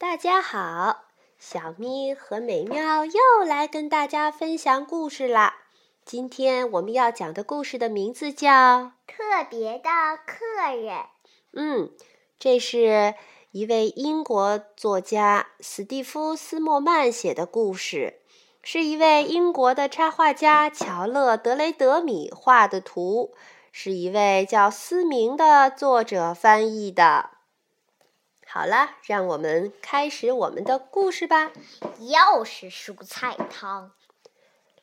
大家好，小咪和美妙又来跟大家分享故事啦。今天我们要讲的故事的名字叫《特别的客人》。嗯，这是一位英国作家史蒂夫·斯莫曼写的故事，是一位英国的插画家乔勒·德雷德米画的图，是一位叫思明的作者翻译的。好了，让我们开始我们的故事吧。又是蔬菜汤。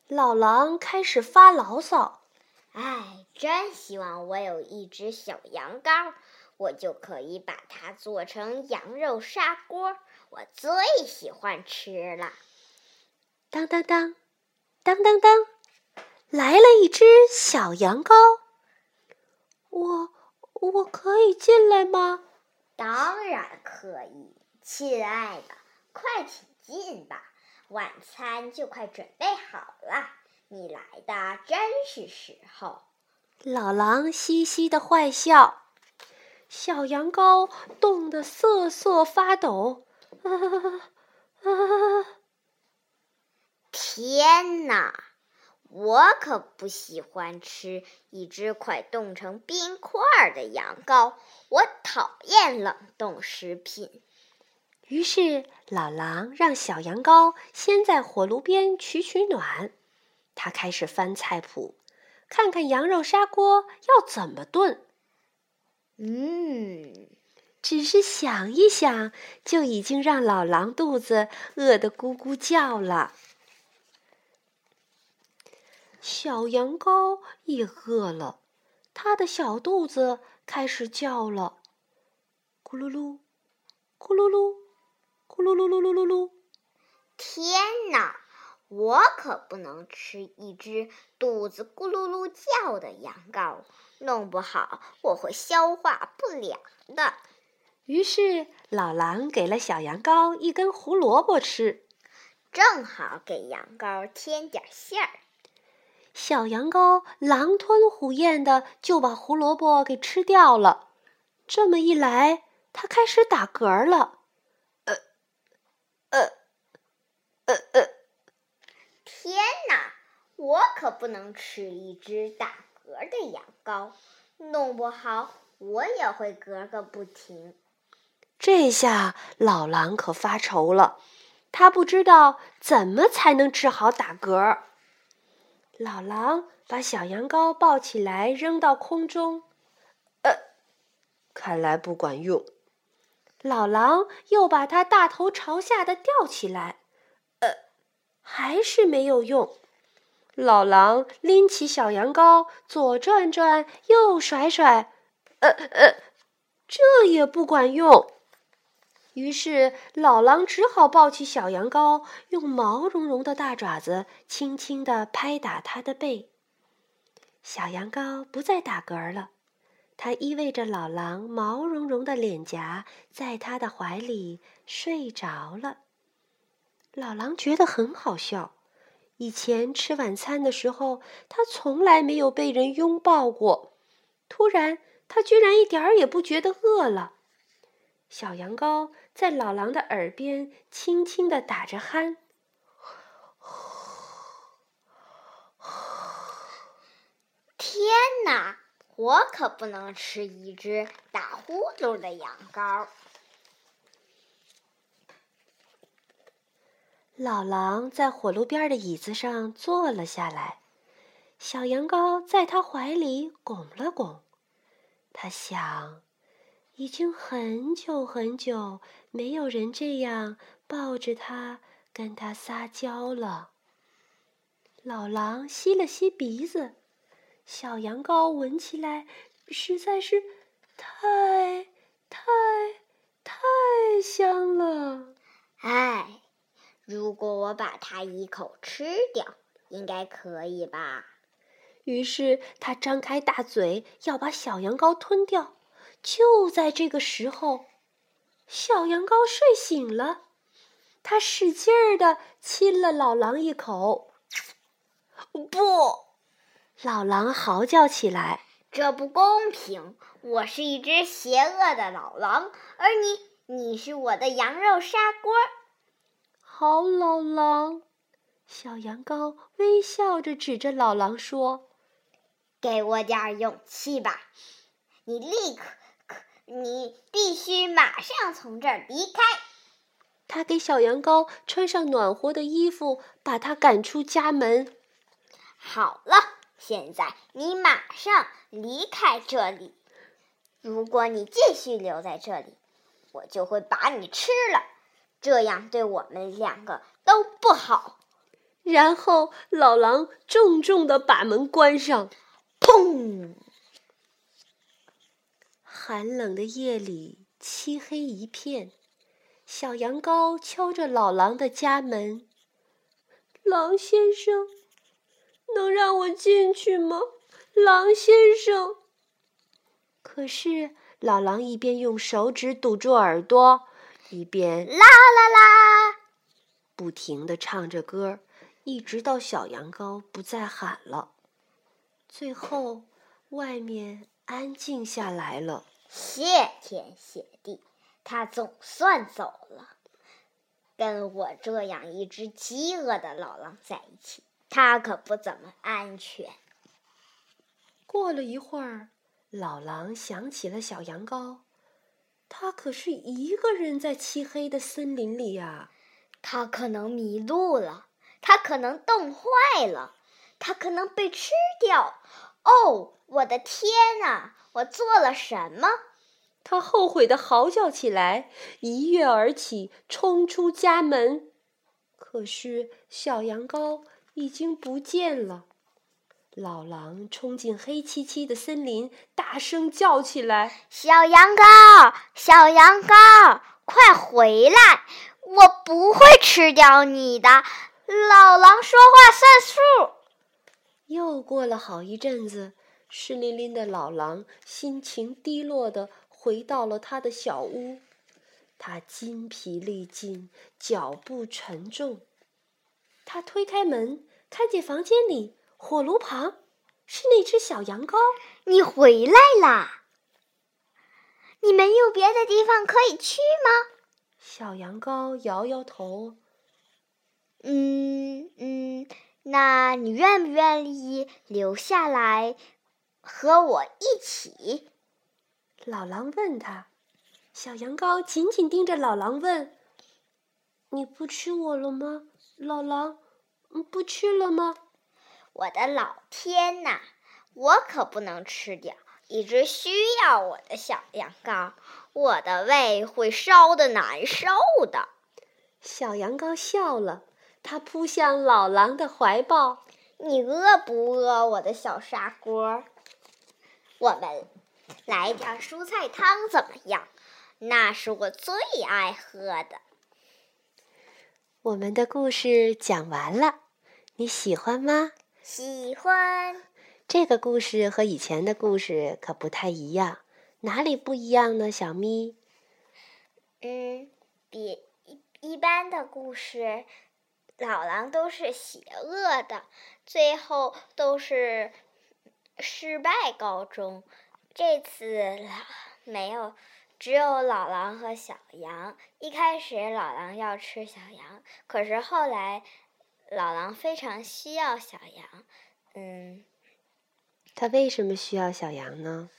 老狼开始发牢骚：“哎，真希望我有一只小羊羔，我就可以把它做成羊肉砂锅，我最喜欢吃了。”当当当，当当当，来了一只小羊羔。我我可以进来吗？当然可以，亲爱的，快请进吧，晚餐就快准备好了，你来的真是时候。老狼嘻嘻的坏笑，小羊羔冻得瑟瑟发抖。天哪！我可不喜欢吃一只快冻成冰块的羊羔，我讨厌冷冻食品。于是老狼让小羊羔先在火炉边取取暖。他开始翻菜谱，看看羊肉砂锅要怎么炖。嗯，只是想一想，就已经让老狼肚子饿得咕咕叫了。小羊羔也饿了，它的小肚子开始叫了，咕噜噜，咕噜噜，咕噜噜噜噜噜噜。天哪！我可不能吃一只肚子咕噜噜叫的羊羔，弄不好我会消化不良的。于是老狼给了小羊羔一根胡萝卜吃，正好给羊羔添点馅儿。小羊羔狼吞虎咽的就把胡萝卜给吃掉了，这么一来，它开始打嗝了。呃，呃，呃呃，天哪！我可不能吃一只打嗝的羊羔，弄不好我也会嗝个不停。这下老狼可发愁了，他不知道怎么才能治好打嗝。老狼把小羊羔抱起来，扔到空中，呃，看来不管用。老狼又把它大头朝下的吊起来，呃，还是没有用。老狼拎起小羊羔，左转转，右甩甩，呃呃，这也不管用。于是，老狼只好抱起小羊羔，用毛茸茸的大爪子轻轻地拍打它的背。小羊羔不再打嗝了，它依偎着老狼毛茸茸的脸颊，在他的怀里睡着了。老狼觉得很好笑，以前吃晚餐的时候，他从来没有被人拥抱过。突然，他居然一点儿也不觉得饿了。小羊羔在老狼的耳边轻轻地打着鼾。天哪！我可不能吃一只打呼噜的羊羔。老狼在火炉边的椅子上坐了下来，小羊羔在他怀里拱了拱。他想。已经很久很久没有人这样抱着它跟它撒娇了。老狼吸了吸鼻子，小羊羔闻起来实在是太太太香了。哎，如果我把它一口吃掉，应该可以吧？于是他张开大嘴要把小羊羔吞掉。就在这个时候，小羊羔睡醒了，它使劲儿的亲了老狼一口。不，老狼嚎叫起来：“这不公平！我是一只邪恶的老狼，而你你是我的羊肉砂锅。好，老狼。小羊羔微笑着指着老狼说：“给我点勇气吧！你立刻，你必须马上从这儿离开。”他给小羊羔穿上暖和的衣服，把它赶出家门。好了，现在你马上离开这里。如果你继续留在这里，我就会把你吃了，这样对我们两个都不好。然后老狼重重的把门关上，砰！寒冷的夜里，漆黑一片。小羊羔敲着老狼的家门：“狼先生，能让我进去吗？狼先生。”可是老狼一边用手指堵住耳朵，一边啦啦啦，不停的唱着歌。一直到小羊羔不再喊了，最后外面安静下来了。谢天谢地，他总算走了。跟我这样一只饥饿的老狼在一起，他可不怎么安全。过了一会儿，老狼想起了小羊羔，他可是一个人在漆黑的森林里呀，他可能迷路了。他可能冻坏了，他可能被吃掉。哦，我的天哪！我做了什么？他后悔的嚎叫起来，一跃而起，冲出家门。可是小羊羔已经不见了。老狼冲进黑漆漆的森林，大声叫起来：“小羊羔，小羊羔，快回来！我不会吃掉你的。”老狼说话算数。又过了好一阵子，湿淋淋的老狼心情低落的回到了他的小屋。他筋疲力尽，脚步沉重。他推开门，看见房间里火炉旁是那只小羊羔。你回来啦！你没有别的地方可以去吗？小羊羔摇摇头。嗯嗯，那你愿不愿意留下来和我一起？老狼问他。小羊羔紧紧盯着老狼问：“你不吃我了吗？”老狼：“不吃了吗？”我的老天呐，我可不能吃掉一只需要我的小羊羔，我的胃会烧的难受的。小羊羔笑了。他扑向老狼的怀抱。你饿不饿，我的小砂锅？我们来点蔬菜汤怎么样？那是我最爱喝的。我们的故事讲完了，你喜欢吗？喜欢。这个故事和以前的故事可不太一样，哪里不一样呢？小咪。嗯，比一一般的故事。老狼都是邪恶的，最后都是失败告终。这次老没有，只有老狼和小羊。一开始老狼要吃小羊，可是后来老狼非常需要小羊。嗯，他为什么需要小羊呢？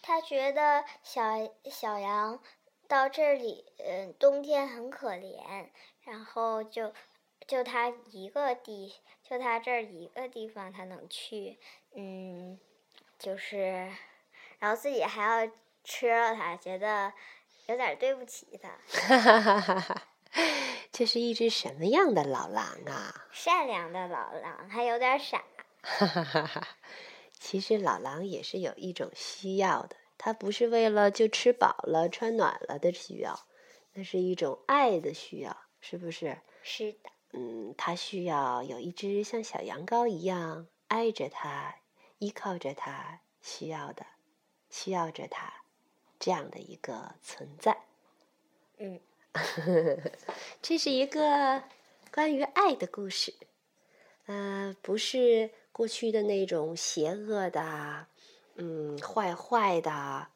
他觉得小小羊到这里，嗯，冬天很可怜，然后就。就他一个地，就他这儿一个地方，他能去，嗯，就是，然后自己还要吃了它，觉得有点对不起它。哈哈哈哈哈！这是一只什么样的老狼啊？善良的老狼，还有点傻。哈哈哈哈！其实老狼也是有一种需要的，它不是为了就吃饱了、穿暖了的需要，那是一种爱的需要，是不是？是的。嗯，他需要有一只像小羊羔一样爱着他、依靠着他、需要的、需要着他这样的一个存在。嗯，这是一个关于爱的故事。嗯，不是过去的那种邪恶的、嗯坏坏的、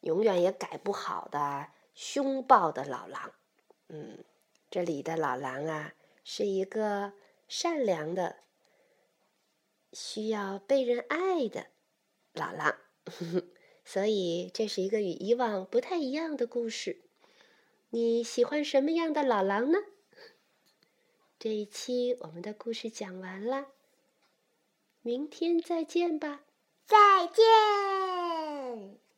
永远也改不好的、凶暴的老狼。嗯，这里的老狼啊，是一个善良的、需要被人爱的老狼。所以，这是一个与以往不太一样的故事。你喜欢什么样的老狼呢？这一期我们的故事讲完了，明天再见吧。再见。